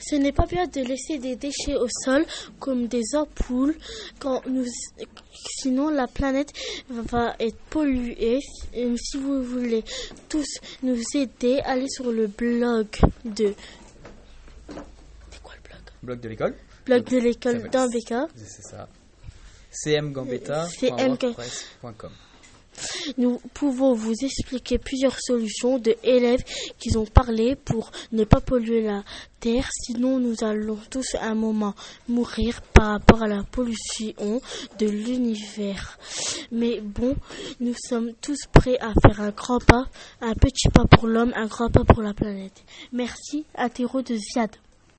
Ce n'est pas bien de laisser des déchets au sol comme des ampoules quand nous, sinon la planète va être polluée. Et si vous voulez tous nous aider, allez sur le blog de. C'est quoi le blog? Blog de l'école Blog de l'école d'Ambeka. C'est ça. cmgambetta.wordpress.com Nous pouvons vous expliquer plusieurs solutions de élèves qui ont parlé pour ne pas polluer la terre, sinon nous allons tous à un moment mourir par rapport à la pollution de l'univers. Mais bon, nous sommes tous prêts à faire un grand pas, un petit pas pour l'homme, un grand pas pour la planète. Merci, Athéro de Ziad.